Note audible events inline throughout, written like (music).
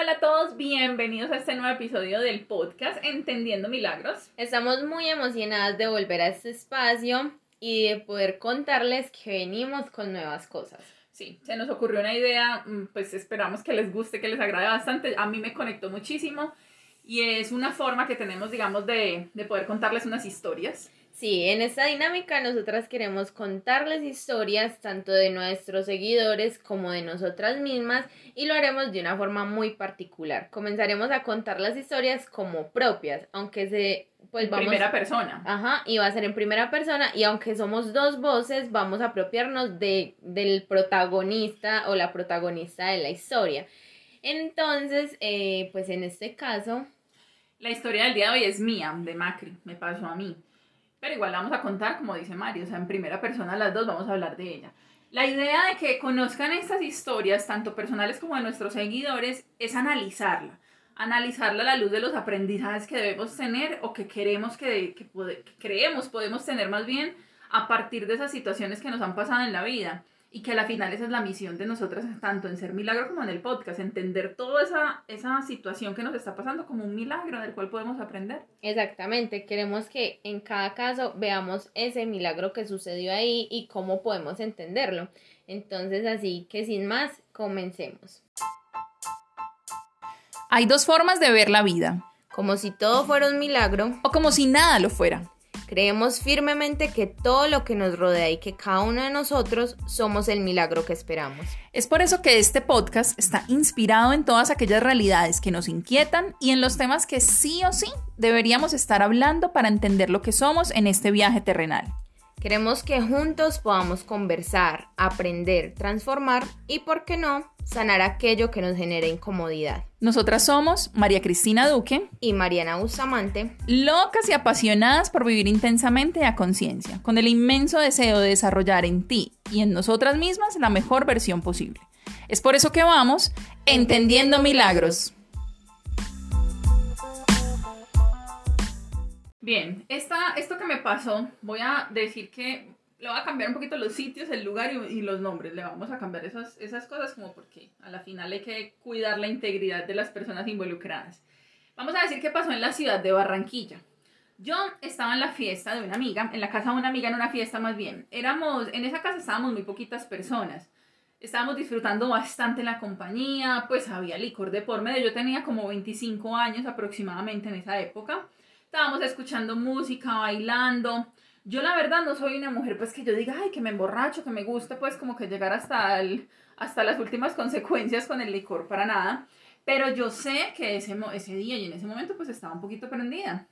hola a todos, bienvenidos a este nuevo episodio del podcast Entendiendo Milagros. Estamos muy emocionadas de volver a este espacio y de poder contarles que venimos con nuevas cosas. Sí, se nos ocurrió una idea, mm, pues esperamos que les guste, que les agrade bastante. A mí me conectó muchísimo y es una forma que tenemos, digamos, de, de poder contarles unas historias. Sí, en esta dinámica nosotras queremos contarles historias tanto de nuestros seguidores como de nosotras mismas y lo haremos de una forma muy particular. Comenzaremos a contar las historias como propias, aunque se pues en vamos primera persona. Ajá, y va a ser en primera persona y aunque somos dos voces, vamos a apropiarnos de del protagonista o la protagonista de la historia. Entonces, eh, pues en este caso, La historia del día de hoy es mía, de Macri, me pasó a mí. Pero igual la vamos a contar, como dice Mario, o sea, en primera persona las dos vamos a hablar de ella. La idea de que conozcan estas historias, tanto personales como de nuestros seguidores, es analizarla. Analizarla a la luz de los aprendizajes que debemos tener o que queremos que, que, que creemos podemos tener más bien a partir de esas situaciones que nos han pasado en la vida. Y que a la final esa es la misión de nosotras, tanto en Ser Milagro como en el podcast, entender toda esa, esa situación que nos está pasando como un milagro del cual podemos aprender. exactamente, queremos que en cada caso veamos ese milagro que sucedió ahí y cómo podemos entenderlo. Entonces, así que sin más, comencemos. Hay dos formas de ver la vida, Como si todo fuera un milagro, o como si nada lo fuera. Creemos firmemente que todo lo que nos rodea y que cada uno de nosotros somos el milagro que esperamos. Es por eso que este podcast está inspirado en todas aquellas realidades que nos inquietan y en los temas que sí o sí deberíamos estar hablando para entender lo que somos en este viaje terrenal. Queremos que juntos podamos conversar, aprender, transformar y, por qué no, sanar aquello que nos genera incomodidad. Nosotras somos María Cristina Duque, Y Mariana Bustamante, locas y apasionadas por vivir intensamente a conciencia, con el inmenso deseo de desarrollar en ti y en nosotras mismas la mejor versión posible. Es por eso que vamos entendiendo milagros. Bien, esta, esto que me pasó, voy a decir que le voy a cambiar un poquito los sitios, el lugar y, los nombres. Le vamos a cambiar esas, esas cosas como porque a la final hay que cuidar la integridad de las personas involucradas. Vamos a decir qué pasó en la ciudad de Barranquilla. Yo estaba en la fiesta de una amiga, en la casa de una amiga, en una fiesta más bien. Éramos, en esa casa estábamos muy poquitas personas. Estábamos disfrutando bastante la compañía, pues había licor de por medio. Yo tenía como 25 años aproximadamente en esa época. Estábamos escuchando música, bailando. Yo la verdad no soy una mujer pues que yo diga, ay, que me emborracho, que me gusta pues como que llegar hasta, el, hasta las últimas (laughs) consecuencias con el licor, para nada. Pero yo sé que ese, ese día y en ese momento pues estaba un poquito prendida.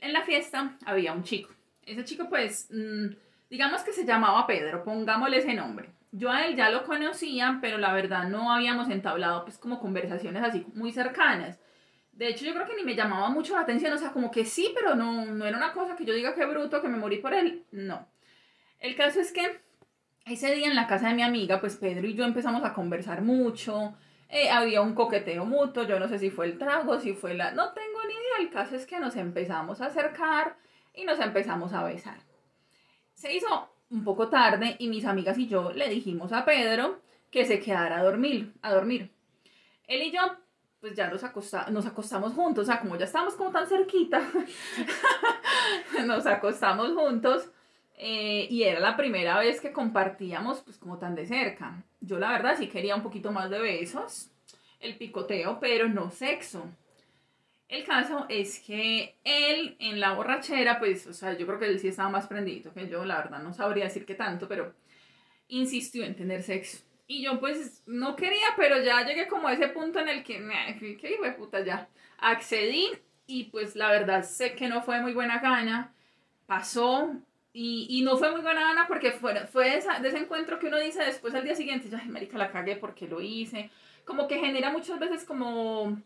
En la fiesta había un chico. Ese chico pues, mm, digamos que se llamaba Pedro, pongámosle ese nombre. Yo a él ya lo conocía, pero la verdad no habíamos entablado pues como conversaciones así muy cercanas. De hecho, yo creo que ni me llamaba mucho la atención, o sea, como que sí, pero no, no era una cosa que yo diga que bruto, que me morí por él, no. El caso es que ese día en la casa de mi amiga, pues Pedro y yo empezamos a conversar mucho, eh, había un coqueteo mutuo, yo no sé si fue el trago, si fue la... No tengo ni idea, el caso es que nos empezamos a acercar y nos empezamos a besar. Se hizo un poco tarde y mis amigas y yo le dijimos a Pedro que se quedara a dormir, a dormir. Él y yo pues ya nos, acosta- nos acostamos juntos, o sea, como ya estábamos como tan cerquita, (laughs) nos acostamos juntos eh, y era la primera vez que compartíamos pues como tan de cerca. Yo la verdad sí quería un poquito más de besos, el picoteo, pero no sexo. El caso es que él en la borrachera, pues, o sea, yo creo que él sí estaba más prendido que yo, la verdad no sabría decir qué tanto, pero insistió en tener sexo. Y yo pues no quería, pero ya llegué como a ese punto en el que, me que hijo de puta, ya. Accedí y pues la verdad sé que no fue muy buena gana, pasó y, y no fue muy buena gana porque fue, fue esa- ese encuentro que uno dice después al día siguiente, ay, marica, la cagué porque lo hice, como que genera muchas veces como,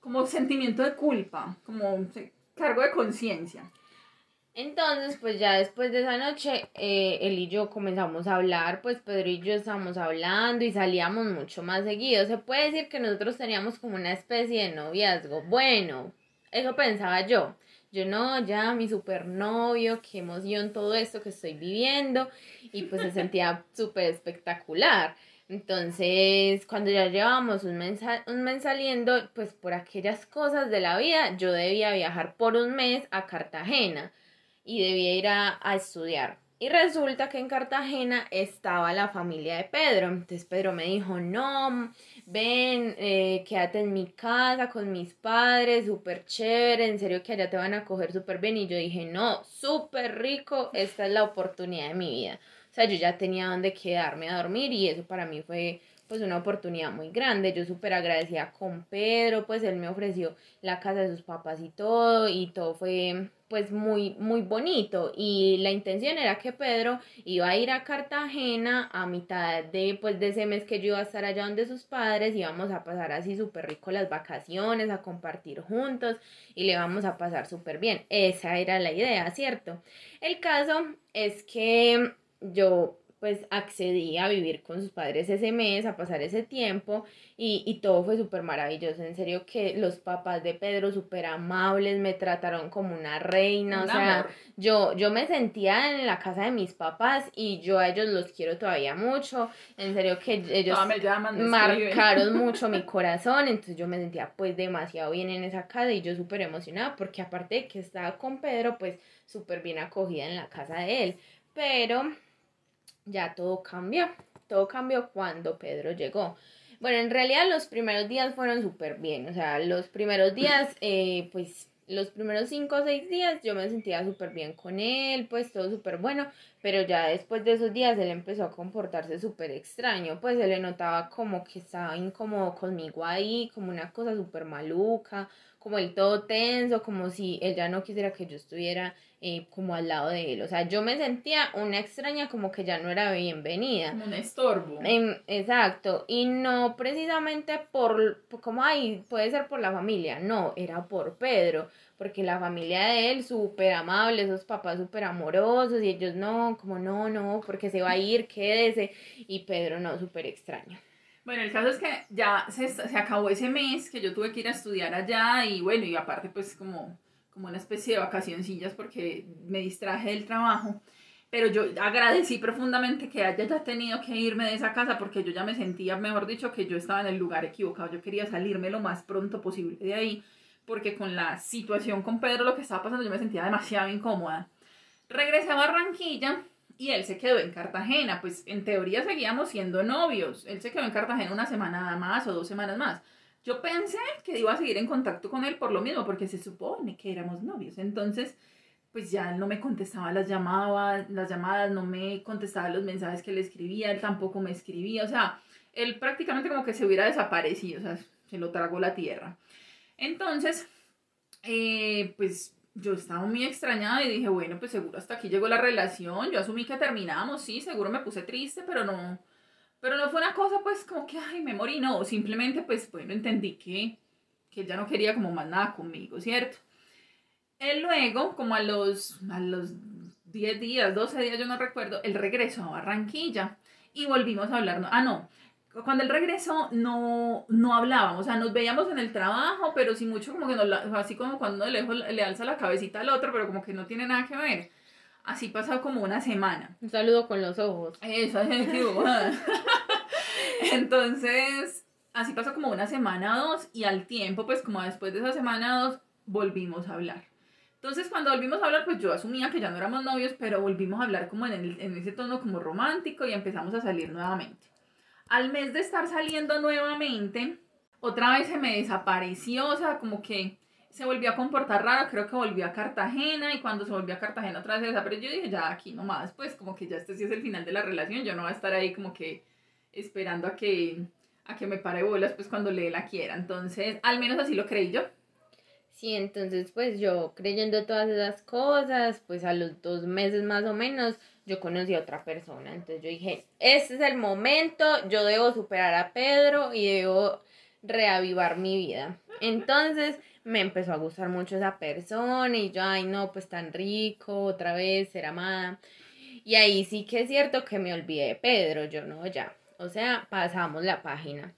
como sentimiento de culpa, como cargo de conciencia. Entonces, pues ya después de esa noche, eh, él y yo comenzamos a hablar, pues Pedro y yo estábamos hablando y salíamos mucho más seguido. Se puede decir que nosotros teníamos como una especie de noviazgo. Bueno, eso pensaba yo. Yo no, ya mi supernovio, qué emoción todo esto que estoy viviendo. Y pues se sentía (laughs) súper espectacular. Entonces, cuando ya llevábamos un mes, un mes saliendo, pues por aquellas cosas de la vida, yo debía viajar por un mes a Cartagena y debía ir a, a estudiar. Y resulta que en Cartagena estaba la familia de Pedro. Entonces Pedro me dijo, no, ven, eh, quédate en mi casa con mis padres, súper chévere, en serio que allá te van a coger súper bien. Y yo dije, no, súper rico, esta es la oportunidad de mi vida. O sea, yo ya tenía donde quedarme a dormir y eso para mí fue pues una oportunidad muy grande. Yo súper agradecida con Pedro, pues él me ofreció la casa de sus papás y todo, y todo fue pues muy, muy bonito. Y la intención era que Pedro iba a ir a Cartagena a mitad de, pues, de ese mes que yo iba a estar allá donde sus padres, íbamos a pasar así súper rico las vacaciones, a compartir juntos y le vamos a pasar súper bien. Esa era la idea, ¿cierto? El caso es que yo pues accedí a vivir con sus padres ese mes, a pasar ese tiempo y, y todo fue súper maravilloso. En serio que los papás de Pedro súper amables, me trataron como una reina, o sea, yo, yo me sentía en la casa de mis papás y yo a ellos los quiero todavía mucho. En serio que ellos marcaron (laughs) mucho mi corazón, entonces yo me sentía pues demasiado bien en esa casa y yo súper emocionada porque aparte de que estaba con Pedro, pues súper bien acogida en la casa de él. Pero ya todo cambió. Todo cambió cuando Pedro llegó. Bueno, en realidad los primeros días fueron súper bien. O sea, los primeros días, (laughs) eh, pues los primeros cinco o seis días yo me sentía súper bien con él, pues todo súper bueno, pero ya después de esos días él empezó a comportarse súper extraño, pues se le notaba como que estaba incómodo conmigo ahí, como una cosa súper maluca, como el todo tenso, como si él ya no quisiera que yo estuviera eh, como al lado de él. O sea, yo me sentía una extraña como que ya no era bienvenida. Como un estorbo. Em, exacto. Y no precisamente por, como, ay, puede ser por la familia. No, era por Pedro. Porque la familia de él, súper amable, esos papás súper amorosos. Y ellos no, como no, no, porque se va a ir, quédese. Y Pedro no, súper extraño. Bueno, el caso es que ya se, se acabó ese mes que yo tuve que ir a estudiar allá y bueno, y aparte pues como como una especie de vacacioncillas porque me distraje del trabajo. Pero yo agradecí profundamente que haya ya tenido que irme de esa casa porque yo ya me sentía, mejor dicho, que yo estaba en el lugar equivocado. Yo quería salirme lo más pronto posible de ahí porque con la situación con Pedro, lo que estaba pasando, yo me sentía demasiado incómoda. Regresé a Barranquilla y él se quedó en Cartagena. Pues en teoría seguíamos siendo novios. Él se quedó en Cartagena una semana más o dos semanas más. Yo pensé que iba a seguir en contacto con él por lo mismo, porque se supone que éramos novios. Entonces, pues ya no me contestaba las llamadas, las llamadas, no me contestaba los mensajes que le escribía, él tampoco me escribía, o sea, él prácticamente como que se hubiera desaparecido, o sea, se lo tragó la tierra. Entonces, eh, pues yo estaba muy extrañada y dije, bueno, pues seguro hasta aquí llegó la relación, yo asumí que terminamos, sí, seguro me puse triste, pero no, pero no fue una cosa pues como que, ay, me morí, no, simplemente pues bueno, entendí que, que ya no quería como más nada conmigo, ¿cierto? Él luego, como a los, a los 10 días, 12 días, yo no recuerdo, él regresó a Barranquilla y volvimos a hablar, ah, no, cuando él regresó no, no hablábamos, o sea, nos veíamos en el trabajo, pero sí mucho como que nos, así como cuando uno le, le alza la cabecita al otro, pero como que no tiene nada que ver. Así pasó como una semana. Un saludo con los ojos. Eso, (laughs) Entonces, así pasó como una semana o dos y al tiempo, pues como después de esa semana o dos, volvimos a hablar. Entonces, cuando volvimos a hablar, pues yo asumía que ya no éramos novios, pero volvimos a hablar como en, el, en ese tono como romántico y empezamos a salir nuevamente. Al mes de estar saliendo nuevamente, otra vez se me desapareció, o sea, como que se volvió a comportar raro, creo que volvió a Cartagena y cuando se volvió a Cartagena otra vez pero yo dije, ya aquí nomás, pues como que ya este sí es el final de la relación, yo no voy a estar ahí como que esperando a que, a que me pare bolas pues cuando le la quiera, entonces al menos así lo creí yo. Sí, entonces pues yo creyendo todas esas cosas, pues a los dos meses más o menos yo conocí a otra persona, entonces yo dije, este es el momento, yo debo superar a Pedro y debo reavivar mi vida. Entonces me empezó a gustar mucho esa persona y yo, ay no, pues tan rico, otra vez, ser amada. Y ahí sí que es cierto que me olvidé de Pedro, yo no, ya. O sea, pasamos la página.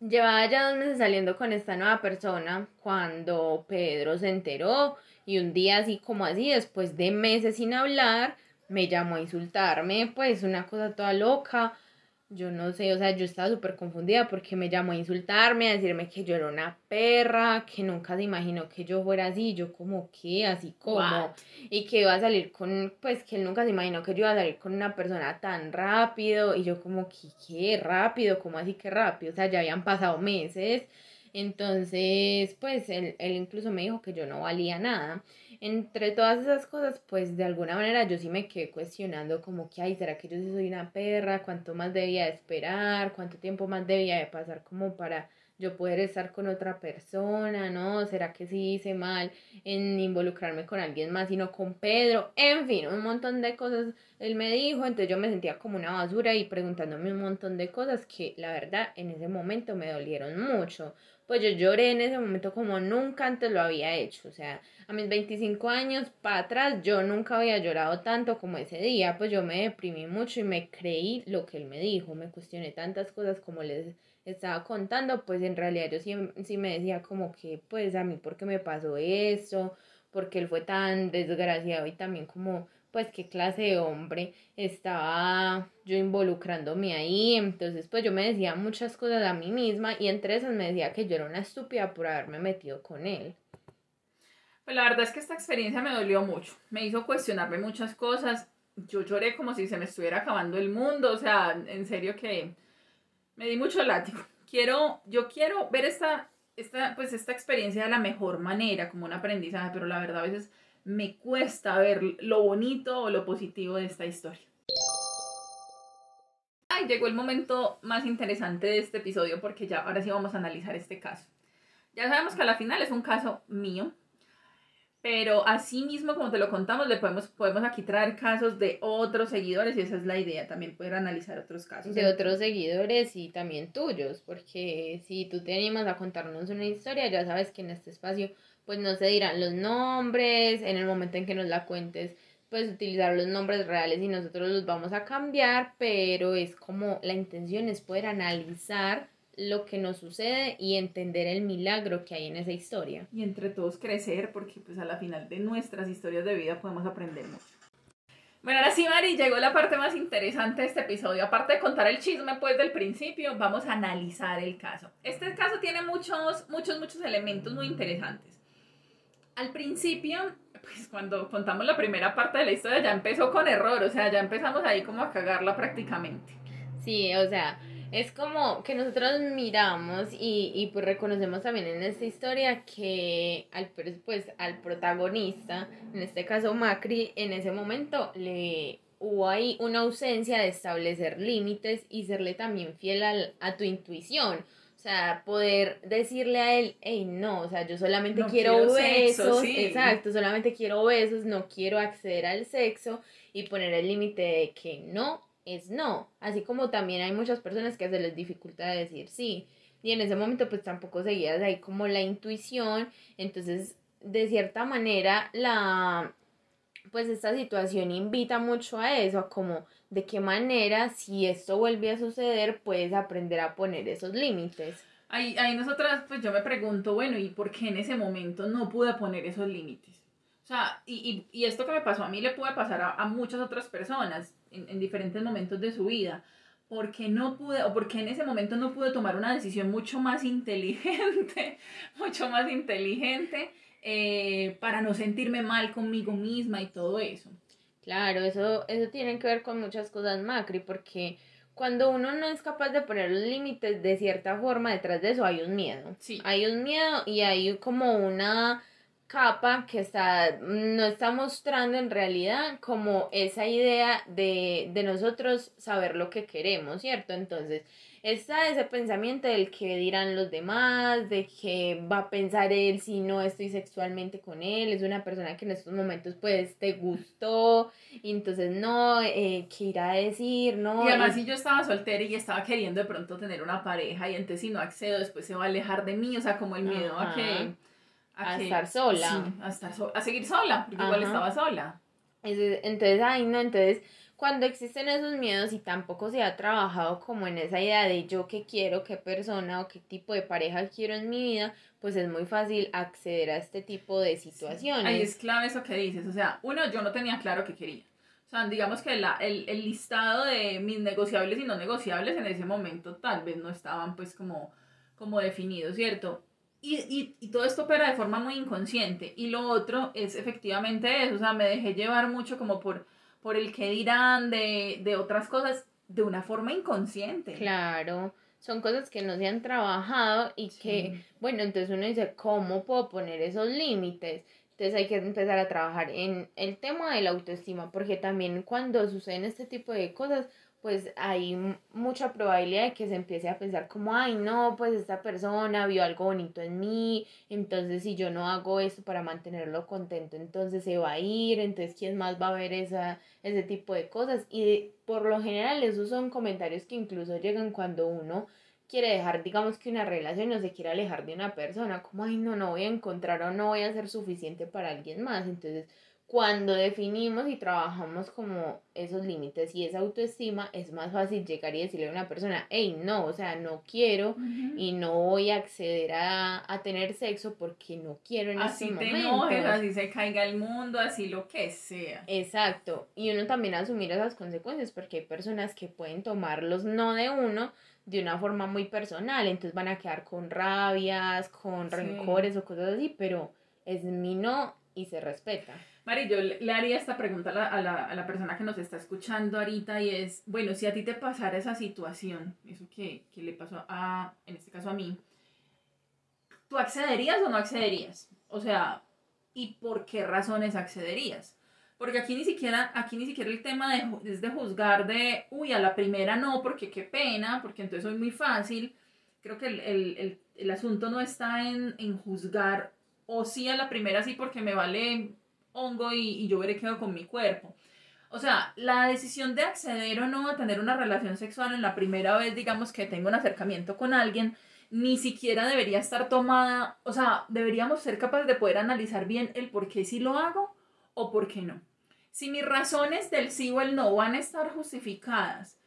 Llevaba ya dos meses saliendo con esta nueva persona cuando Pedro se enteró y un día así como así, después de meses sin hablar, me llamó a insultarme, pues una cosa toda loca. Yo no sé, o sea, yo estaba súper confundida porque me llamó a insultarme, a decirme que yo era una perra, que nunca se imaginó que yo fuera así, yo como que, así como, What? y que iba a salir con, pues que él nunca se imaginó que yo iba a salir con una persona tan rápido, y yo como que, ¿qué? Rápido, ¿cómo así que rápido? O sea, ya habían pasado meses, entonces, pues él, él incluso me dijo que yo no valía nada. Entre todas esas cosas, pues de alguna manera yo sí me quedé cuestionando como que, ay, ¿será que yo sí soy una perra? ¿Cuánto más debía de esperar? ¿Cuánto tiempo más debía de pasar como para yo poder estar con otra persona? ¿No? ¿Será que sí hice mal en involucrarme con alguien más y no con Pedro? En fin, un montón de cosas él me dijo, entonces yo me sentía como una basura y preguntándome un montón de cosas que la verdad en ese momento me dolieron mucho. Pues yo lloré en ese momento como nunca antes lo había hecho, o sea, a mis 25 años para atrás yo nunca había llorado tanto como ese día, pues yo me deprimí mucho y me creí lo que él me dijo, me cuestioné tantas cosas como les estaba contando, pues en realidad yo sí, sí me decía como que pues a mí por qué me pasó esto, porque él fue tan desgraciado y también como pues qué clase de hombre estaba yo involucrándome ahí, entonces pues yo me decía muchas cosas a mí misma y entre esas me decía que yo era una estúpida por haberme metido con él. Pues la verdad es que esta experiencia me dolió mucho. Me hizo cuestionarme muchas cosas. Yo lloré como si se me estuviera acabando el mundo. O sea, en serio que me di mucho látigo. Quiero, yo quiero ver esta, esta, pues esta experiencia de la mejor manera, como un aprendizaje, pero la verdad a veces me cuesta ver lo bonito o lo positivo de esta historia. Ay, llegó el momento más interesante de este episodio porque ya ahora sí vamos a analizar este caso. Ya sabemos que a la final es un caso mío, pero así mismo, como te lo contamos, le podemos, podemos aquí traer casos de otros seguidores y esa es la idea, también poder analizar otros casos. De otros seguidores y también tuyos, porque si tú te animas a contarnos una historia, ya sabes que en este espacio pues no se dirán los nombres, en el momento en que nos la cuentes, pues utilizar los nombres reales y nosotros los vamos a cambiar, pero es como la intención es poder analizar lo que nos sucede y entender el milagro que hay en esa historia. Y entre todos crecer, porque pues a la final de nuestras historias de vida podemos aprender mucho. Bueno, ahora sí, Mari, llegó la parte más interesante de este episodio. Aparte de contar el chisme, pues, del principio, vamos a analizar el caso. Este caso tiene muchos, muchos, muchos elementos muy interesantes. Al principio, pues, cuando contamos la primera parte de la historia, ya empezó con error, o sea, ya empezamos ahí como a cagarla prácticamente. Sí, o sea, es como que nosotros miramos y, y pues reconocemos también en esta historia que al, pues, al protagonista, en este caso Macri, en ese momento le hubo ahí una ausencia de establecer límites y serle también fiel al, a tu intuición. O sea, poder decirle a él, hey, no, o sea, yo solamente No quiero, quiero besos, sexo, sí. exacto, solamente quiero besos, no quiero acceder al sexo y poner el límite de que no es no. Así como también hay muchas personas que se les dificulta decir sí. Y en ese momento pues tampoco seguías ahí como la intuición. Entonces, de cierta manera, la pues esta situación invita mucho a eso, a como de qué manera si esto vuelve a suceder puedes aprender a poner esos límites. Ahí, ahí nosotras, pues yo me pregunto, bueno, ¿y por qué en ese momento no pude poner esos límites? O sea, y, y, y esto que me pasó a mí le puede pasar a, a muchas otras personas en, en, diferentes momentos de su vida. ¿Por qué no pude, o por qué en ese momento no pude tomar una decisión mucho más inteligente, (laughs) mucho más inteligente, eh, para no sentirme mal conmigo misma y todo eso? Claro, eso, eso tiene que ver con muchas cosas, Macri, porque cuando uno no es capaz de poner los límites de cierta forma, detrás de eso hay un miedo. Sí. Hay un miedo y hay como una capa que está, no está mostrando en realidad como esa idea de, de nosotros saber lo que queremos, ¿cierto? Entonces, está ese pensamiento del que dirán los demás, de que va a pensar él si no estoy sexualmente con él, es una persona que en estos momentos pues te gustó, y entonces no, eh, ¿qué irá a decir? No, Y además y- si yo estaba soltera y estaba queriendo de pronto tener una pareja y entonces si no accedo después se va a alejar de mí, o sea, como el miedo a que... A que- estar sola. Sí, a, estar so- a seguir sola, porque igual estaba sola. Entonces, ay, no, entonces, cuando existen esos miedos y tampoco se ha trabajado como en esa idea de yo qué quiero, qué persona o qué tipo de pareja quiero en mi vida, pues es muy fácil acceder a este tipo de situaciones. Ahí es clave eso que dices, o sea, uno, yo no tenía claro qué quería. O sea, digamos que la, el, el listado de mis negociables y no negociables en ese momento tal vez no estaban pues como, como definidos, ¿cierto? Y, y, y, todo esto opera de forma muy inconsciente. Y lo otro es efectivamente eso, o sea, me dejé llevar mucho como por, por el que dirán de, de otras cosas de una forma inconsciente. Claro, son cosas que no se han trabajado y que, bueno, entonces uno dice, ¿cómo puedo poner esos límites? Entonces hay que empezar a trabajar en el tema de la autoestima, porque también cuando suceden este tipo de cosas, pues hay mucha probabilidad de que se empiece a pensar como, ay, no, pues esta persona vio algo bonito en mí, entonces si yo no hago esto para mantenerlo contento, entonces se va a ir, entonces quién más va a ver esa, ese tipo de cosas. Y por lo general esos son comentarios que incluso llegan cuando uno quiere dejar, digamos que una relación no se quiere alejar de una persona, como, ay, no, no voy a encontrar o no voy a ser suficiente para alguien más, entonces cuando definimos y trabajamos como esos límites y esa autoestima, es más fácil llegar y decirle a una persona, hey, no, o sea, no quiero y no voy a acceder a, a, tener sexo porque no quiero en así este te momento. enojes, así se caiga el mundo, así lo que sea. Exacto, y uno también asumir esas consecuencias porque hay personas que pueden tomar los no de uno de una forma muy personal, entonces van a quedar con rabias, con Sí. rencores o cosas así, pero es mi no y se respeta. Mari, yo le le haría esta pregunta a la, a, la, a la persona que nos está escuchando ahorita y es, bueno, si a ti te pasara esa situación, eso que, que le pasó a, en este caso a mí, ¿tú accederías o no accederías? O sea, ¿y por qué razones accederías? Porque aquí ni siquiera, aquí ni siquiera el tema de, es de juzgar de, uy, a la primera no, porque qué pena, porque entonces soy muy fácil. Creo que el, el, el, el asunto no está en, en juzgar, o sí a la primera sí porque me vale hongo y, y yo veré qué hago con mi cuerpo. O sea, la decisión de acceder o no a tener una relación sexual en la primera vez, digamos que tengo un acercamiento con alguien, ni siquiera debería estar tomada, o sea, deberíamos ser capaces de poder analizar bien el por qué sí lo hago o por qué no. Si mis razones del sí o el no van a estar justificadas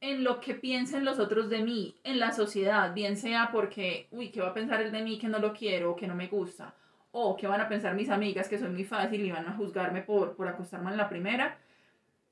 en lo que piensen los otros de mí, en la sociedad, bien sea porque, uy, ¿qué va a pensar el de mí que no lo quiero o que no me gusta? O qué van a pensar mis amigas que soy muy fácil y van a juzgarme por, por acostarme en la primera.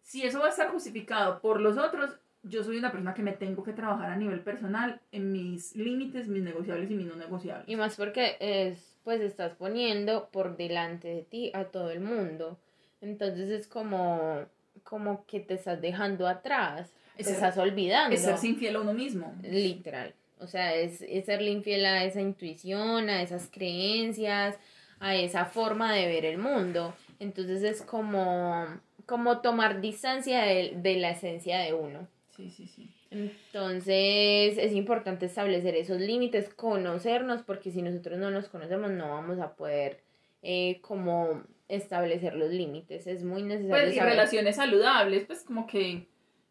Si eso va a estar justificado por los otros, yo soy una persona que me tengo que trabajar a nivel personal en mis límites, mis negociables y mis no negociables. Y más porque es, pues estás poniendo por delante de ti a todo el mundo. Entonces es como, como que te estás dejando atrás, Es te ser- estás olvidando. Es ser infiel a uno mismo. Literal. O sea, es, es serle infiel a esa intuición, a esas creencias, a esa forma de ver el mundo. Entonces es como, como tomar distancia de, de la esencia de uno. Sí, sí, sí. Entonces es importante establecer esos límites, conocernos, porque si nosotros no nos conocemos no vamos a poder eh, como establecer los límites. Es muy necesario Pues, y saber- relaciones saludables, pues como que,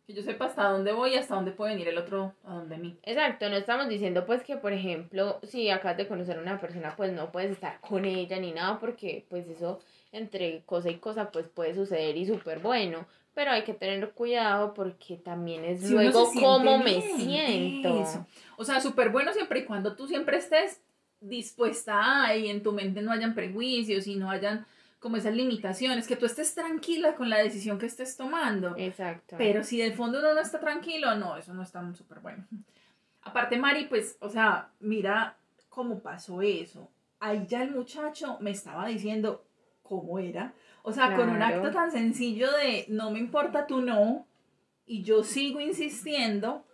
que yo sepa hasta dónde voy y hasta dónde puede venir el otro a donde mí. Exacto, no estamos diciendo pues que por ejemplo si acabas de conocer a una persona pues no puedes estar con ella ni nada porque pues eso entre cosa y cosa pues puede suceder y súper bueno, pero hay que tener cuidado porque también es Si luego cómo me siento. eso. O sea, súper bueno siempre y cuando tú siempre estés dispuesta a y en tu mente no hayan prejuicios y no hayan como esas limitaciones, que tú estés tranquila con la decisión que estés tomando. Exacto. Pero si del fondo uno no está tranquilo, no, eso no está súper bueno. (laughs) Aparte, Mari, pues, o sea, mira cómo pasó eso. Ahí ya el muchacho me estaba diciendo cómo era. O sea, con un acto tan sencillo de no me importa tu no, y yo sigo insistiendo.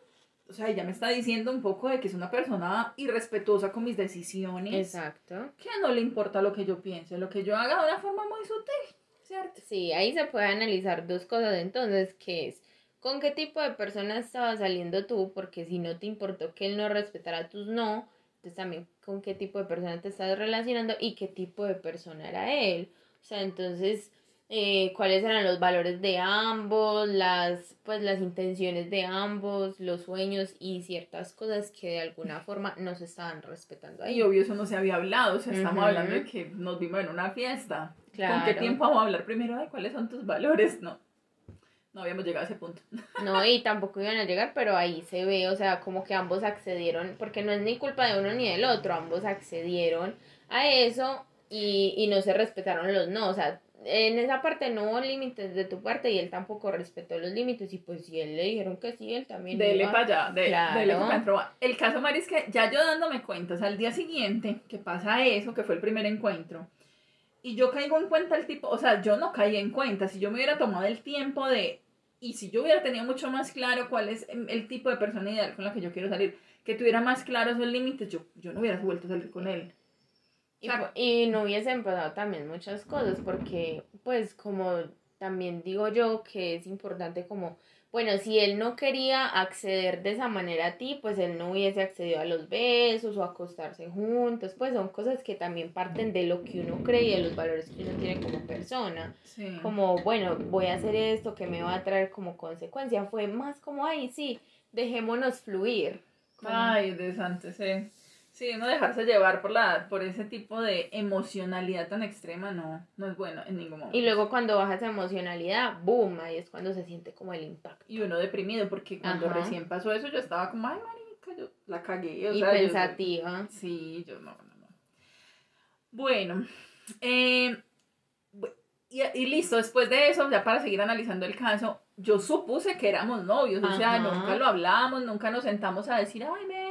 O sea, ella me está diciendo un poco de que es una persona irrespetuosa con mis decisiones. Exacto. Que no le importa lo que yo piense, lo que yo haga de una forma muy sutil, ¿cierto? Sí, ahí se puede analizar dos cosas entonces, que es con qué tipo de persona estabas saliendo tú, porque si no te importó que él no respetara tus no, entonces también con qué tipo de persona te estás relacionando y qué tipo de persona era él. O sea, entonces, eh, cuáles eran los valores de ambos, las, pues, las intenciones de ambos, los sueños y ciertas cosas que de alguna forma no se estaban respetando ahí. Y obvio eso no se había hablado, o sea, estamos Ujú. hablando de que nos vimos en una fiesta. ¿Con qué Claro. tiempo vamos a hablar primero de cuáles son tus valores? No, no habíamos llegado a ese punto. (laughs) No, y tampoco iban a llegar, pero ahí se ve, o sea, como que ambos accedieron, porque no es ni culpa de uno ni del otro, ambos accedieron a eso y, y no se respetaron los no, o sea, en esa parte no hubo límites de tu parte y él tampoco respetó los límites y pues si él le dijeron que sí, él también Dele iba. para allá, de, Claro. dele. El caso, Mari, es que ya yo dándome cuenta, o sea, al día siguiente que pasa eso, que fue el primer encuentro, y yo caigo en cuenta el tipo, o sea, yo no caí en cuenta, si yo me hubiera tomado el tiempo de, y si yo hubiera tenido mucho más claro cuál es el tipo de persona ideal con la que yo quiero salir, que tuviera más claros esos límites, yo, yo no hubiera vuelto a salir con él. Y, no hubiesen pasado también muchas cosas, porque pues como también digo yo que es importante como, bueno, si él no quería acceder de esa manera a ti, pues él no hubiese accedido a los besos o a acostarse juntos, pues son cosas que también parten de lo que uno cree y de los valores que uno tiene como persona. Sí. Como, bueno, voy a hacer esto que me va a traer como consecuencia. Fue más como, ay, sí, dejémonos fluir. Como- Ay, de santo, sí. Sí, uno dejarse llevar por la por ese tipo de emocionalidad tan extrema no, no es bueno en ningún momento. Y luego cuando baja esa emocionalidad, boom, ahí es cuando se siente como el impacto. Y uno deprimido, porque cuando Ajá. recién pasó eso yo estaba como, ay, marica, yo la cagué. O y sea, yo- pensativa. sí, yo no, no, no. Bueno, eh, y, y listo, después de eso, ya para seguir analizando el caso, yo supuse que éramos novios, o sea, nunca lo hablamos, nunca nos sentamos a decir, ay, venga,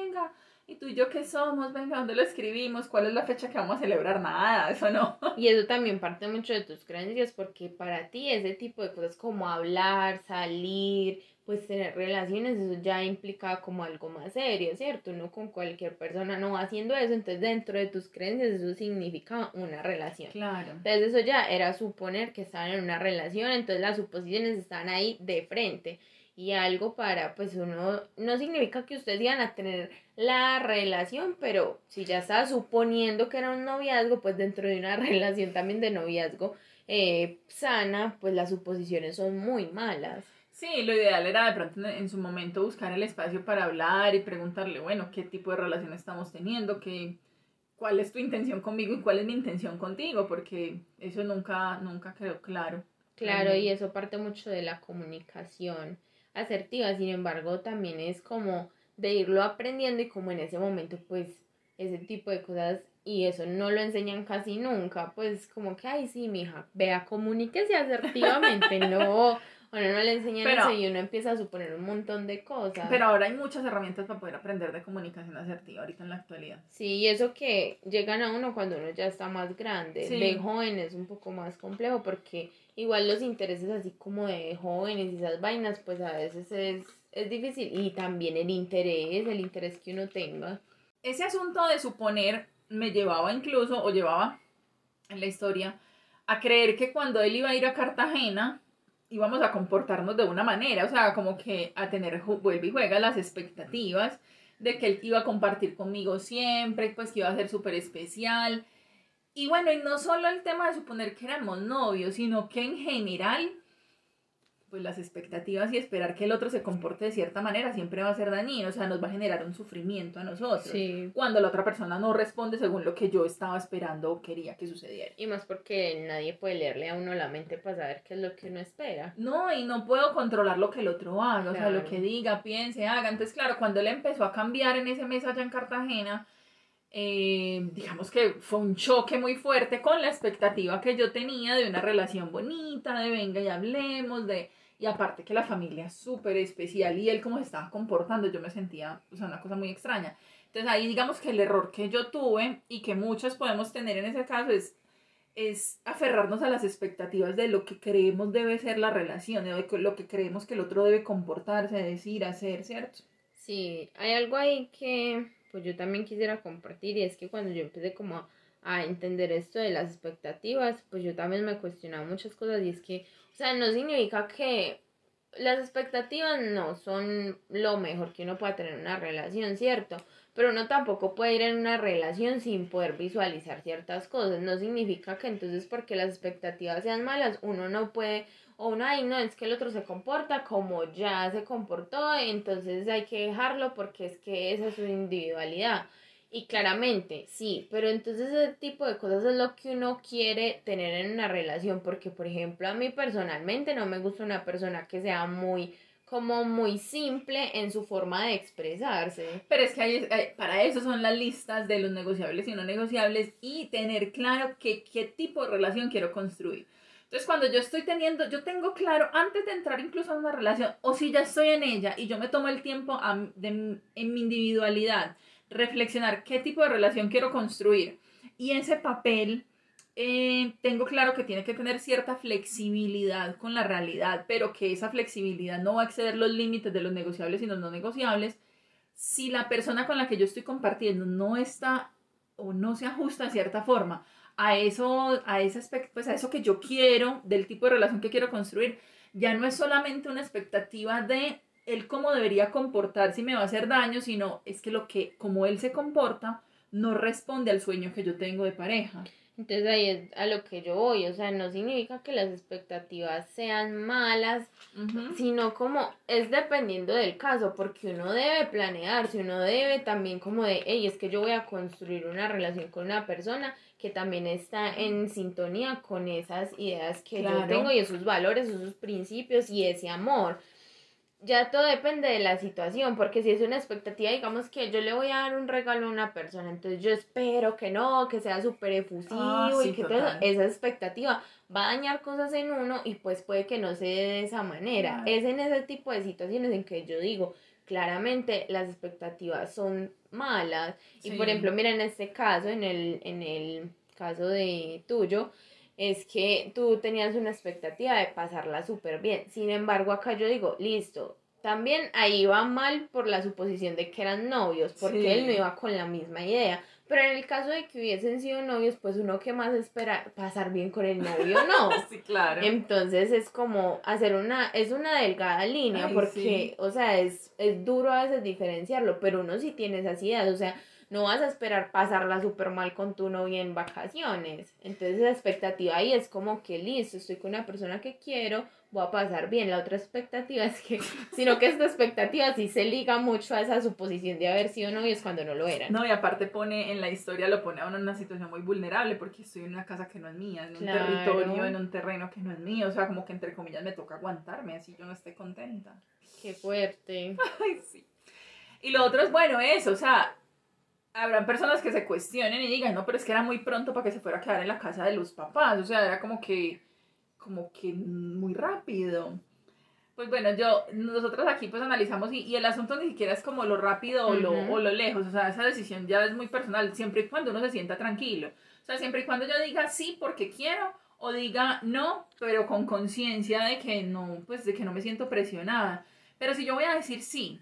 ¿y tú y yo qué somos? Venga, ¿dónde lo escribimos? ¿Cuál es la fecha que vamos a celebrar? Nada, eso no. (laughs) Y eso también parte mucho de tus creencias porque para ti ese tipo de cosas como hablar, salir, pues tener relaciones, eso ya implica como algo más serio, ¿cierto? No con cualquier persona no va haciendo eso, entonces dentro de tus creencias eso significa una relación. Claro. Entonces eso ya era suponer que estaban en una relación, entonces las suposiciones están ahí de frente. Y algo para, pues uno, no significa que ustedes iban a tener la relación, pero si ya estaba suponiendo que era un noviazgo, pues dentro de una (laughs) relación también de noviazgo eh, sana, pues las suposiciones son muy malas. Sí, lo ideal era de pronto en, su momento buscar el espacio para hablar y preguntarle, bueno, qué tipo de relación estamos teniendo, qué, cuál es tu intención conmigo y cuál es mi intención contigo, porque eso nunca, nunca quedó claro. Claro, y eso parte mucho de la comunicación asertiva, sin embargo, también es como de irlo aprendiendo y como en ese momento, pues, ese tipo de cosas y eso no lo enseñan casi nunca, pues como que, ay, sí, mija, vea, comuníquese asertivamente, no, bueno, no le enseñan Pero- eso y uno empieza a suponer un montón de cosas. Pero ahora hay muchas herramientas para poder aprender de comunicación asertiva ahorita en la actualidad. Sí, y eso que llegan a uno cuando uno ya está más grande. Sí. De joven es un poco más complejo porque igual los intereses así como de jóvenes y esas vainas, pues a veces es, es difícil. Y también el interés, el interés que uno tenga. Ese asunto de suponer me llevaba incluso, o llevaba en la historia, a creer que cuando él iba a ir a Cartagena íbamos a comportarnos de una manera, o sea, como que a tener, vuelve y juega las expectativas de que él iba a compartir conmigo siempre, pues que iba a ser súper especial. Y bueno, y no solo el tema de suponer que éramos novios, sino que en general, pues las expectativas y esperar que el otro se comporte de cierta manera siempre va a ser dañino, o sea, nos va a generar un sufrimiento a nosotros Sí. cuando la otra persona no responde según lo que yo estaba esperando o quería que sucediera. Y más porque nadie puede leerle a uno la mente para saber qué es lo que uno espera. No, y no puedo controlar lo que el otro haga, o sea, lo que diga, piense, haga. Entonces, claro, cuando él empezó a cambiar en ese mes allá en Cartagena, eh, digamos que fue un choque muy fuerte con la expectativa que yo tenía de una relación bonita, de venga y hablemos, de... Y aparte que la familia es súper especial y él como se estaba comportando, yo me sentía, o sea, una cosa muy extraña. Entonces ahí digamos que el error que yo tuve y que muchos podemos tener en ese caso es, es aferrarnos a las expectativas de lo que creemos debe ser la relación, de lo que creemos que el otro debe comportarse, decir, hacer, ¿cierto? Sí, hay algo ahí que pues yo también quisiera compartir y es que cuando yo empecé como a, a entender esto de las expectativas, pues yo también me cuestionaba muchas cosas y es que, o sea, no significa que las expectativas no son lo mejor que uno pueda tener en una relación, ¿cierto? Pero uno tampoco puede ir en una relación sin poder visualizar ciertas cosas. No significa que entonces porque las expectativas sean malas, uno no puede, o uno, ay, no, es que el otro se comporta como ya se comportó, entonces hay que dejarlo porque es que esa es su individualidad. Y claramente, sí, pero entonces ese tipo de cosas es lo que uno quiere tener en una relación, porque por ejemplo a mí personalmente no me gusta una persona que sea muy como muy simple en su forma de expresarse. Pero es que hay, hay- para eso son las listas de los negociables y no negociables y tener claro que, qué tipo de relación quiero construir. Entonces, cuando yo estoy teniendo, yo tengo claro, antes de entrar incluso a una relación, o si ya estoy en ella y yo me tomo el tiempo de- en mi individualidad, reflexionar qué tipo de relación quiero construir. Y ese papel, eh, tengo claro que tiene que tener cierta flexibilidad con la realidad, pero que esa flexibilidad no va a exceder los límites de los negociables y los no negociables. Si la persona con la que yo estoy compartiendo no está o no se ajusta de cierta forma a eso, a ese aspecto, pues a eso que yo quiero, del tipo de relación que quiero construir, ya no es solamente una expectativa de él cómo debería comportarse y me va a hacer daño, sino es que lo que, como él se comporta, no responde al sueño que yo tengo de pareja. Entonces ahí es a lo que yo voy, o sea, no significa que las expectativas sean malas, sino como es dependiendo del caso, porque uno debe planearse, uno debe también como de, hey, es que yo voy a construir una relación con una persona que también está en sintonía con esas ideas que yo tengo y esos valores, esos principios y ese amor. Ya todo depende de la situación, porque si es una expectativa, digamos que yo le voy a dar un regalo a una persona, entonces yo espero que no, que sea súper efusivo Ah, sí, y que todo eso, esa expectativa va a dañar cosas en uno y pues puede que no se dé de esa manera. Claro. Es en ese tipo de situaciones en que yo digo, claramente las expectativas son malas. Y por ejemplo, mira, en este caso, en el, en el caso de tuyo, es que tú tenías una expectativa de pasarla súper bien. Sin embargo, acá yo digo, listo. También ahí va mal por la suposición de que eran novios, porque Sí. él no iba con la misma idea. Pero en el caso de que hubiesen sido novios, pues uno que más espera pasar bien con el novio, no. (laughs) Sí, claro. Entonces es como hacer una, es una delgada línea, Ay, porque, sí. o sea, es, es duro a veces diferenciarlo, pero uno sí tiene esas ideas, o sea, no vas a esperar pasarla súper mal con tu novia en vacaciones. Entonces la expectativa ahí es como que listo, estoy con una persona que quiero, voy a pasar bien. La otra expectativa es que, (laughs) sino que esta expectativa sí se liga mucho a esa suposición de haber sido novios cuando no lo eran. No, y aparte pone en la historia, lo pone a uno en una situación muy vulnerable porque estoy en una casa que no es mía, en un territorio, en un terreno que no es mío, o sea, como que entre comillas me toca aguantarme, así yo no esté contenta. Qué fuerte. (laughs) Ay, sí. Y lo otro es, bueno, eso, o sea, habrán personas que se cuestionen y digan, no, pero es que era muy pronto para que se fuera a quedar en la casa de los papás, o sea, era como que, como que muy rápido. Pues bueno, yo, nosotros aquí pues analizamos y, y el asunto ni siquiera es como lo rápido o, lo, o lo lejos, o sea, esa decisión ya es muy personal, siempre y cuando uno se sienta tranquilo. O sea, siempre y cuando yo diga sí porque quiero o diga no, pero con conciencia de que no, pues de que no me siento presionada. Pero si yo voy a decir sí,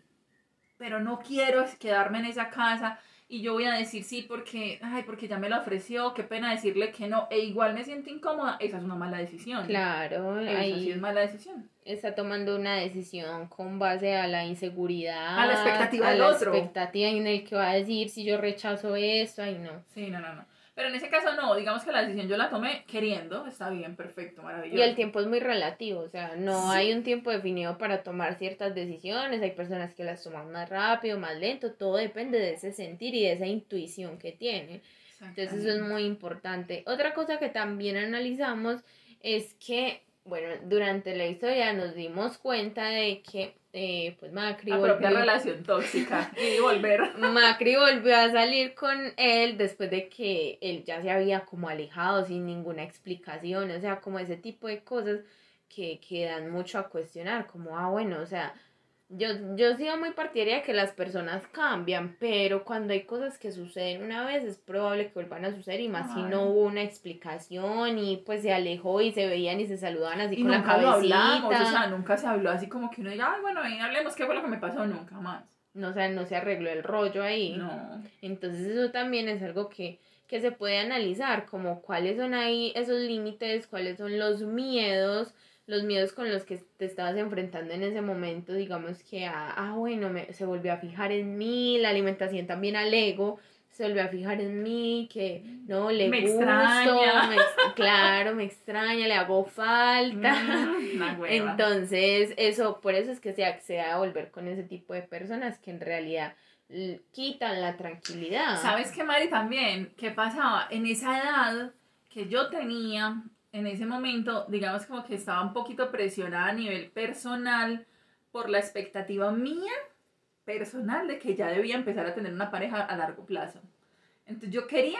pero no quiero quedarme en esa casa y yo voy a decir sí porque, ay, porque ya me lo ofreció, qué pena decirle que no, e igual me siento incómoda, esa es una mala decisión. Claro, Esa ahí sí es mala decisión. está tomando una decisión con base a la inseguridad, A la expectativa a del la otro. expectativa en el que va a decir si yo rechazo esto, ay no. Sí, no, no, no. Pero en ese caso no, digamos que la decisión yo la tomé queriendo, está bien, perfecto, maravilloso. Y el tiempo es muy relativo, o sea, no Sí. hay un tiempo definido para tomar ciertas decisiones, hay personas que las toman más rápido, más lento, todo depende de ese sentir y de esa intuición que tiene. Entonces eso es muy importante. Otra cosa que también analizamos es que, bueno, durante la historia nos dimos cuenta de que, eh, pues Macri La propia volvió- relación tóxica (laughs) y volver. Macri volvió a salir con él después de que él ya se había como alejado sin ninguna explicación, o sea, como ese tipo de cosas que, que dan mucho a cuestionar, como, ah, bueno, o sea, yo, yo he sido muy partidaria de que las personas cambian, pero cuando hay cosas que suceden una vez es probable que vuelvan a suceder y más si Ay. no hubo una explicación y pues se alejó y se veían y se saludaban así Y con la nunca lo cabecita. hablamos, o sea, nunca se habló así como que uno diga, ay, bueno, ven, hablemos qué fue lo que me pasó, nunca más. no, o sea, no se arregló el rollo ahí. No. Entonces eso también es algo que, que se puede analizar, como cuáles son ahí esos límites, cuáles son los miedos, los miedos con los que te estabas enfrentando en ese momento, digamos que, ah, ah, bueno, me, se volvió a fijar en mí, la alimentación también al ego, se volvió a fijar en mí, que no, le Me gusto, extraña. me ex- claro, me extraña, le hago falta. Mm. Entonces, eso, por eso es que se accede a volver con ese tipo de personas que en realidad quitan la tranquilidad. ¿Sabes qué, Mari? También, ¿qué pasaba? En esa edad que yo tenía, en ese momento, digamos como que estaba un poquito presionada a nivel personal por la expectativa mía personal de que ya debía empezar a tener una pareja a largo plazo. Entonces yo quería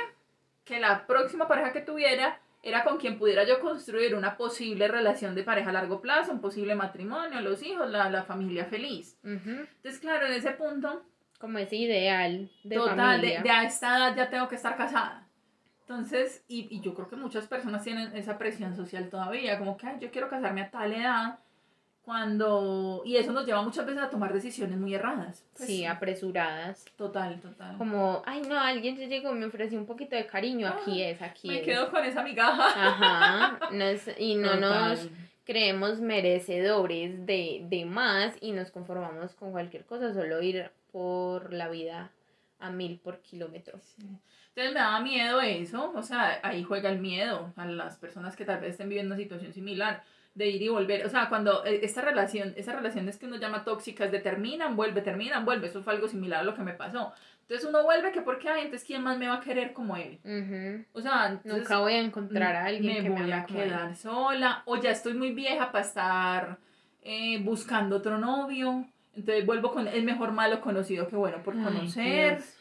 que la próxima pareja que tuviera era con quien pudiera yo construir una posible relación de pareja a largo plazo, un posible matrimonio, los hijos, la, la familia feliz. Entonces, claro, en ese punto, Como ese ideal de total, de, familia. de a esta edad ya tengo que estar casada. Entonces, y, y yo creo que muchas personas tienen esa presión social todavía, como que "Ay, yo quiero casarme a tal edad, cuando... Y eso nos lleva muchas veces a tomar decisiones muy erradas. Pues, Sí, apresuradas. Total, total. Como, ay no, alguien se llegó, me ofreció un poquito de cariño, aquí es, aquí Me es. quedo con esa migaja. (laughs) Ajá, no es- y no nos creemos merecedores de, de más y nos conformamos con cualquier cosa, solo ir por la vida a mil por kilómetro. Entonces me daba miedo eso, o sea, ahí juega el miedo a las personas que tal vez estén viviendo una situación similar, de ir y volver, o sea, cuando eh, esta relación, esas relaciones que uno llama tóxicas, de terminan, vuelve, terminan, vuelve, eso fue algo similar a lo que me pasó. Entonces uno vuelve que porque, ay, entonces ¿quién más me va a querer como él? O sea, entonces, Nunca voy a encontrar a alguien me que voy me a él. quedar sola, o ya estoy muy vieja para estar eh, buscando otro novio, entonces vuelvo con el mejor malo conocido que bueno por Ay, conocer. Dios.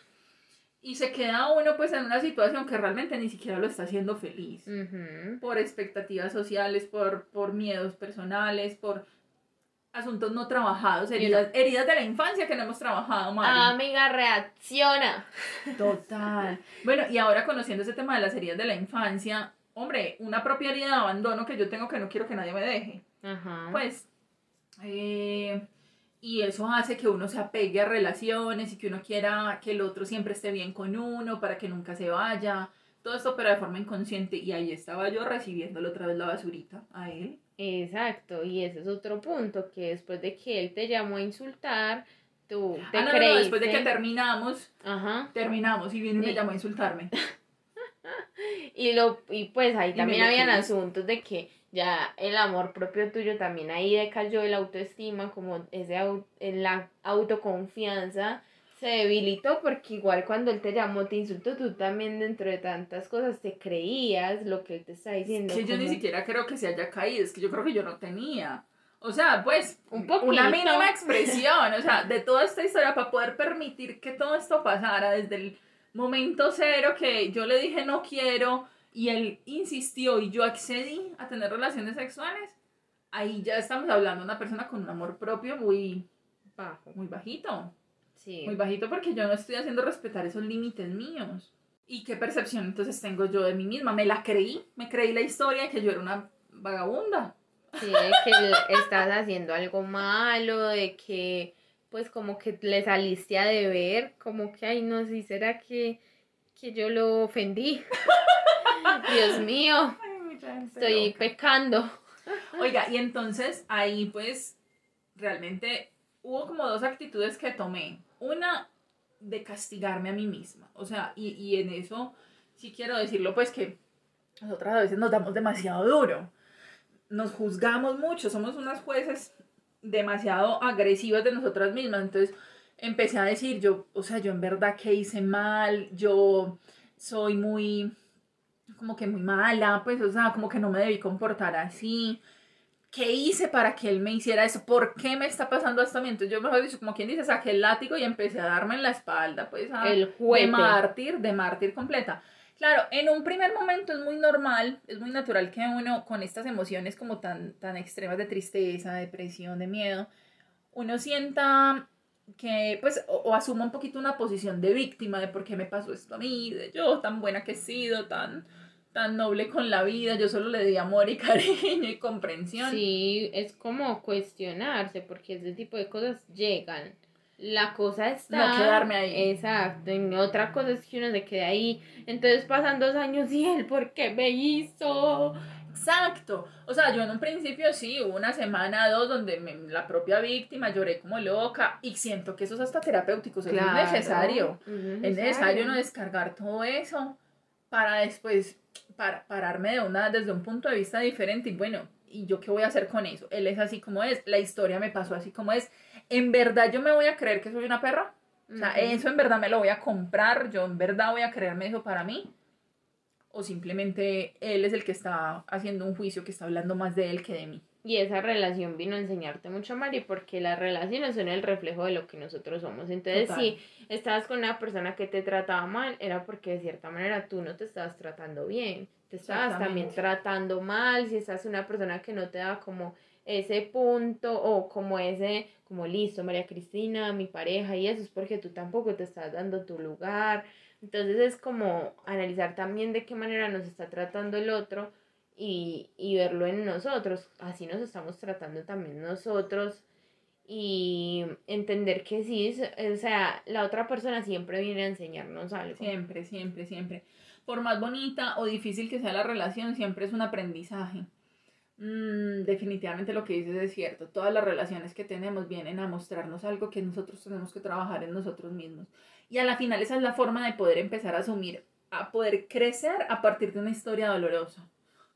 Y se queda uno pues en una situación que realmente ni siquiera lo está haciendo feliz. Por expectativas sociales, por, por miedos personales, por asuntos no trabajados, heridas, heridas de la infancia que no hemos trabajado, Mari. Amiga, reacciona. Total. Bueno, y ahora conociendo ese tema de las heridas de la infancia, hombre, una propia herida de abandono que yo tengo que no quiero que nadie me deje. Ajá. Pues, eh, y eso hace que uno se apegue a relaciones y que uno quiera que el otro siempre esté bien con uno para que nunca se vaya. Todo esto, pero de forma inconsciente. Y ahí estaba yo recibiéndole otra vez la basurita a él. Exacto, y ese es otro punto, que después de que él te llamó a insultar, tú te ah, no, creíste... no, después de que terminamos, Ajá. terminamos y viene y me llamó a insultarme. (laughs) Y, lo, y pues ahí Y también habían asuntos de que ya el amor propio tuyo también ahí decayó, el autoestima, como ese au- en la autoconfianza se debilitó porque igual cuando él te llamó, te insultó, tú también dentro de tantas cosas te creías lo que él te está diciendo. que yo ni siquiera creo que se haya caído, es que yo creo que yo no tenía. O sea, pues, Un poquito. una mínima expresión, o sea, de toda esta historia, para poder permitir que todo esto pasara desde el momento cero que yo le dije no quiero y él insistió y yo accedí a tener relaciones sexuales, ahí ya estamos hablando de una persona con un amor propio muy, Bajo. muy bajito. Sí. Muy bajito porque yo no estoy haciendo respetar esos límites míos. ¿Y qué percepción entonces tengo yo de mí misma? Me la creí, me creí la historia de que yo era una vagabunda. Sí, de que estás haciendo algo malo, de que pues como que le saliste a deber, como que, ay no, si será que, que yo lo ofendí. Dios mío, estoy pecando. Oiga, y entonces ahí pues realmente hubo como dos actitudes que tomé. Una de castigarme a mí misma. O sea, y, y en eso sí quiero decirlo pues que nosotras a veces nos damos demasiado duro. Nos juzgamos mucho, somos unas jueces demasiado agresivas de nosotras mismas. Entonces empecé a decir yo, o sea, yo en verdad que hice mal, yo soy muy como que muy mala, pues, o sea, como que no me debí comportar así. ¿Qué hice para que él me hiciera eso? ¿Por qué me está pasando esto a mí? Entonces yo mejor dicho, como quien dice, saqué el látigo y empecé a darme en la espalda, pues, a- El de mártir, de mártir completa. Claro, en un primer momento es muy normal, es muy natural que uno con estas emociones como tan, tan extremas de tristeza, depresión, de miedo, uno sienta que, pues, o, o asuma un poquito una posición de víctima de por qué me pasó esto a mí, de yo tan buena que he sido, tan, tan noble con la vida, yo solo le di amor y (laughs) cariño y comprensión. Sí, es como cuestionarse, porque ese tipo de cosas llegan. La cosa está... No quedarme ahí. Exacto, y otra cosa es que uno se quede ahí. Entonces pasan dos años y él, ¿por qué me hizo? Exacto. O sea, yo en un principio sí, hubo una semana, dos, donde me- la propia víctima lloré como loca y siento que eso es hasta terapéutico, o sea, eso es necesario. Es necesario no descargar todo eso para después para, pararme de una, desde un punto de vista diferente y bueno, ¿y yo qué voy a hacer con eso? Él es así como es, la historia me pasó así como es. ¿En verdad yo me voy a creer que soy una perra? O sea, eso en verdad me lo voy a comprar, yo en verdad voy a creerme eso para mí. o simplemente él es el que está haciendo un juicio que está hablando más de él que de mí. Y esa relación vino a enseñarte mucho, Mari, porque las relaciones son el reflejo de lo que nosotros somos. Entonces, Total. si estabas con una persona que te trataba mal, era porque de cierta manera tú no te estabas tratando bien. Te estabas también tratando mal. Si estás una persona que no te da como ese punto o como ese, como listo, María Cristina, mi pareja, y eso es porque tú tampoco te estás dando tu lugar. Entonces es como analizar también de qué manera nos está tratando el otro y, y verlo en nosotros. Así nos estamos tratando también nosotros y entender que sí, o sea, la otra persona siempre viene a enseñarnos algo. Siempre, siempre, siempre. Por más bonita o difícil que sea la relación, siempre es un aprendizaje. Mm, definitivamente lo que dices es cierto. Todas las relaciones que tenemos vienen a mostrarnos algo que nosotros tenemos que trabajar en nosotros mismos. Y a la final esa es la forma de poder empezar a asumir, a poder crecer a partir de una historia dolorosa.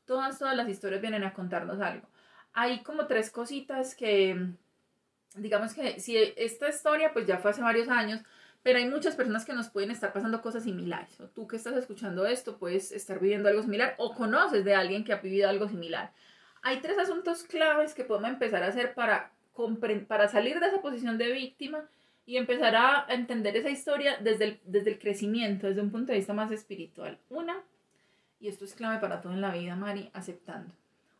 Todas, todas las historias vienen a contarnos algo. Hay como tres cositas que, digamos que si esta historia pues ya fue hace varios años, pero hay muchas personas que nos pueden estar pasando cosas similares. O tú que estás escuchando esto puedes estar viviendo algo similar o conoces de alguien que ha vivido algo similar. Hay tres asuntos claves que podemos empezar a hacer para, para salir de esa posición de víctima y empezar a entender esa historia desde el, desde el crecimiento, desde un punto de vista más espiritual. Una, y esto es clave para todo en la vida, Mari, aceptando.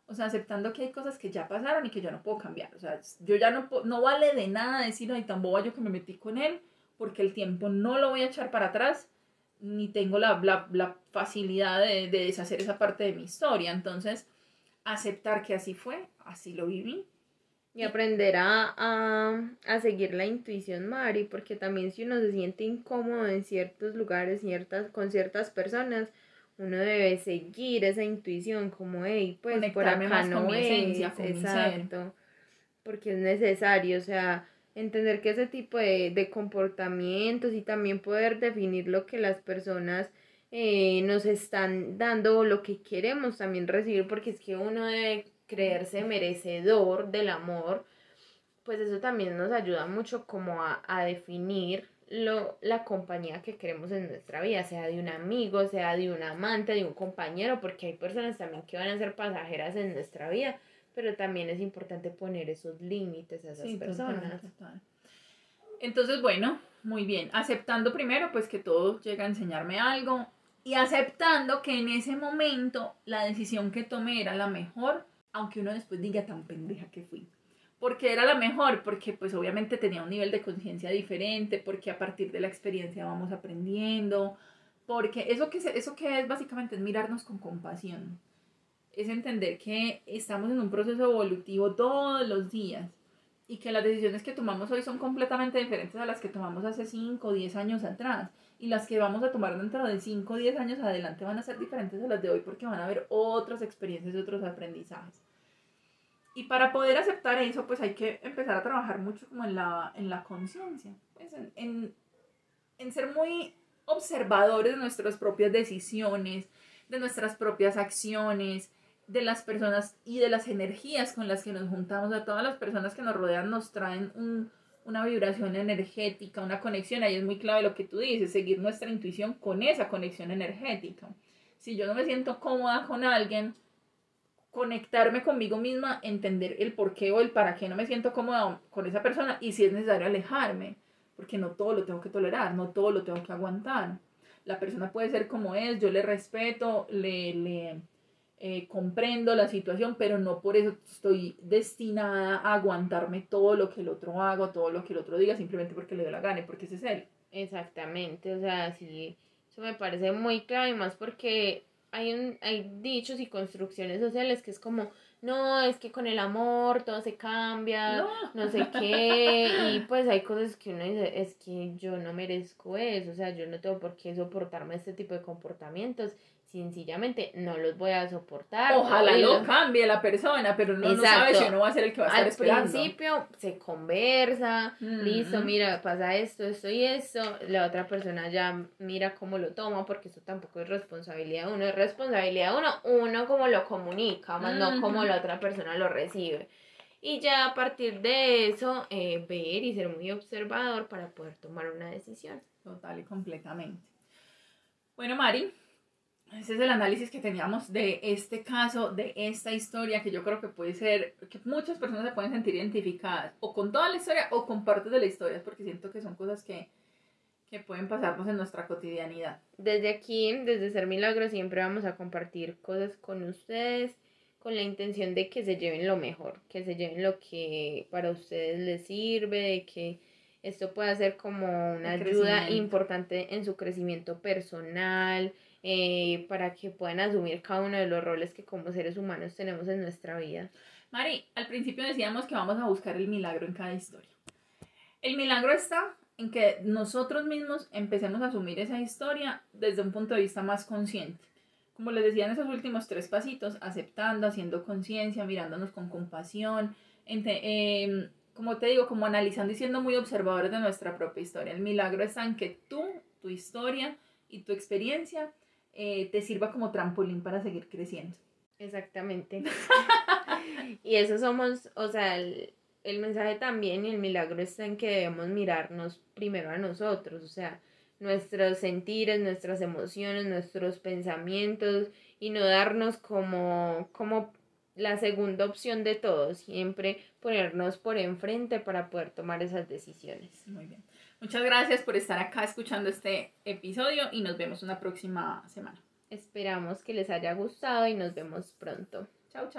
O sea, aceptando que hay cosas que ya pasaron y que yo no puedo cambiar. O sea, yo ya no, no vale de nada decir, ay, tan boba yo que me metí con él, porque el tiempo no lo voy a echar para atrás, ni tengo la, la, la facilidad de, de deshacer esa parte de mi historia. Entonces, aceptar que así fue, así lo viví. Y aprender a, a, a seguir la intuición, Mari, porque también si uno se siente incómodo en ciertos lugares, ciertas, con ciertas personas, uno debe seguir esa intuición, como, hey, pues por acá con no mi es, esencia, con mi ser. exacto, porque es necesario, o sea, entender que ese tipo de, de comportamientos y también poder definir lo que las personas eh, nos están dando o lo que queremos también recibir, porque es que uno debe creerse merecedor del amor, pues eso también nos ayuda mucho como a, a definir lo, la compañía que queremos en nuestra vida, sea de un amigo, sea de un amante, de un compañero, porque hay personas también que van a ser pasajeras en nuestra vida, pero también es importante poner esos límites a esas Sí, total, personas. total. Entonces, bueno, muy bien. Aceptando primero, pues que todo llega a enseñarme algo y aceptando que en ese momento la decisión que tomé era la mejor, aunque uno después diga tan pendeja que fui. Porque era la mejor, porque pues obviamente tenía un nivel de conciencia diferente, porque a partir de la experiencia vamos aprendiendo, porque eso que, eso que es básicamente es mirarnos con compasión, es entender que estamos en un proceso evolutivo todos los días y que las decisiones que tomamos hoy son completamente diferentes a las que tomamos hace 5 o 10 años atrás. Y las que vamos a tomar dentro de 5 o 10 años adelante van a ser diferentes a las de hoy porque van a haber otras experiencias y otros aprendizajes. Y para poder aceptar eso, pues hay que empezar a trabajar mucho como en la, en la conciencia, pues en, en, en ser muy observadores de nuestras propias decisiones, de nuestras propias acciones, de las personas y de las energías con las que nos juntamos, a todas las personas que nos rodean nos traen un, una vibración energética, una conexión, ahí es muy clave lo que tú dices, seguir nuestra intuición con esa conexión energética. Si yo no me siento cómoda con alguien, conectarme conmigo misma, entender el por qué o el para qué no me siento cómoda con esa persona y si es necesario alejarme, porque no todo lo tengo que tolerar, no todo lo tengo que aguantar. La persona puede ser como es, yo le respeto, le, le eh, comprendo la situación, pero no por eso estoy destinada a aguantarme todo lo que el otro haga, todo lo que el otro diga, simplemente porque le dé la gana, porque ese es él. Exactamente, o sea, sí, eso me parece muy clave, y más porque hay, un, hay dichos y construcciones sociales que es como, no, es que con el amor todo se cambia, No. no, sé qué, y pues hay cosas que uno dice, es que yo no merezco eso, o sea, yo no tengo por qué soportarme este tipo de comportamientos, sencillamente no los voy a soportar. Ojalá lo los- cambie la persona, pero no, no Exacto. sabe si uno va a ser el que va a estar Al esperando. principio se conversa, Mm. listo, mira, pasa esto, esto y esto, la otra persona ya mira cómo lo toma, porque eso tampoco es responsabilidad de uno, es responsabilidad de uno, uno como lo comunica, más no como la otra persona lo recibe. Y ya a partir de eso, eh, ver y ser muy observador para poder tomar una decisión. Total y completamente. Bueno, Mari, ese es el análisis que teníamos de este caso, de esta historia, que yo creo que puede ser, que muchas personas se pueden sentir identificadas, o con toda la historia, o con partes de la historia, porque siento que son cosas que, que pueden pasarnos en nuestra cotidianidad. Desde aquí, desde Ser Milagro, siempre vamos a compartir cosas con ustedes, con la intención de que se lleven lo mejor, que se lleven lo que para ustedes les sirve, de que esto pueda ser como una ayuda importante en su crecimiento personal, eh, para que puedan asumir cada uno de los roles que como seres humanos tenemos en nuestra vida. Mari, al principio decíamos que vamos a buscar el milagro en cada historia. El milagro está en que nosotros mismos empecemos a asumir esa historia desde un punto de vista más consciente. Como les decía en esos últimos tres pasitos, aceptando, haciendo conciencia, mirándonos con compasión, em, como te digo, como analizando y siendo muy observadores de nuestra propia historia. El milagro está en que tú, tu historia y tu experiencia eh, te sirva como trampolín para seguir creciendo. Exactamente. (laughs) y eso somos, o sea, el, el mensaje también y el milagro está en que debemos mirarnos primero a nosotros, o sea, nuestros sentires, nuestras emociones, nuestros pensamientos y no darnos como, como la segunda opción de todo, siempre ponernos por enfrente para poder tomar esas decisiones. Muy bien. Muchas gracias por estar acá escuchando este episodio y nos vemos una próxima semana. Esperamos que les haya gustado y nos vemos pronto. Chao, chao.